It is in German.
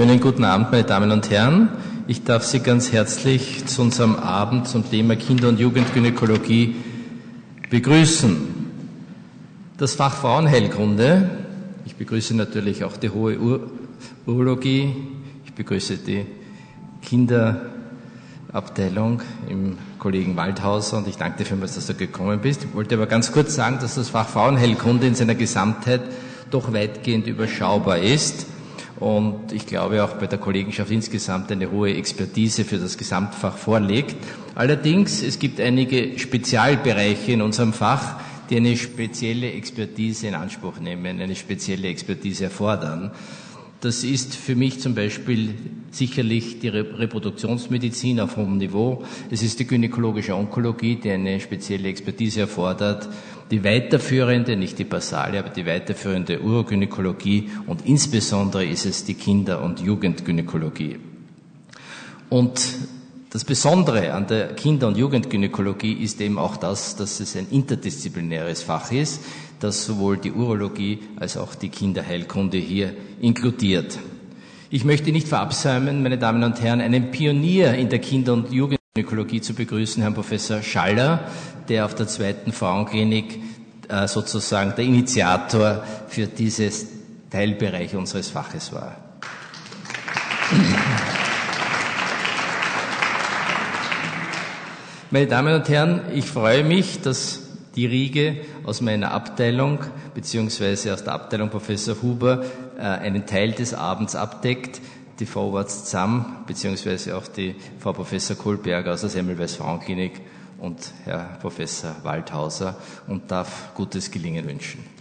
Schönen guten Abend, meine Damen und Herren. Ich darf Sie ganz herzlich zu unserem Abend zum Thema Kinder- und Jugendgynäkologie begrüßen. Das Fach Frauenheilkunde, ich begrüße natürlich auch die hohe Ur Urologie, ich begrüße die Kinderabteilung im Kollegen Waldhauser und ich danke dir vielmals, dass du gekommen bist. Ich wollte aber ganz kurz sagen, dass das Fach Frauenheilkunde in seiner Gesamtheit doch weitgehend überschaubar ist und ich glaube auch bei der Kollegenschaft insgesamt eine hohe Expertise für das Gesamtfach vorlegt. Allerdings, es gibt einige Spezialbereiche in unserem Fach, die eine spezielle Expertise in Anspruch nehmen, eine spezielle Expertise erfordern. Das ist für mich zum Beispiel sicherlich die Reproduktionsmedizin auf hohem Niveau. Es ist die gynäkologische Onkologie, die eine spezielle Expertise erfordert die weiterführende, nicht die basale, aber die weiterführende Urogynäkologie und insbesondere ist es die Kinder- und Jugendgynäkologie. Und das Besondere an der Kinder- und Jugendgynäkologie ist eben auch das, dass es ein interdisziplinäres Fach ist, das sowohl die Urologie als auch die Kinderheilkunde hier inkludiert. Ich möchte nicht verabsäumen, meine Damen und Herren, einen Pionier in der Kinder- und Jugendgynäkologie zu begrüßen, Herrn Professor Schaller, der auf der zweiten Frauenklinik äh, sozusagen der Initiator für dieses Teilbereich unseres Faches war. Meine Damen und Herren, ich freue mich, dass die Riege aus meiner Abteilung beziehungsweise aus der Abteilung Professor Huber äh, einen Teil des Abends abdeckt. Die Frau Watz Zamm beziehungsweise auch die Frau Professor Kohlberger aus der Semmelweis Frauenklinik und Herr Professor Waldhauser und darf gutes Gelingen wünschen.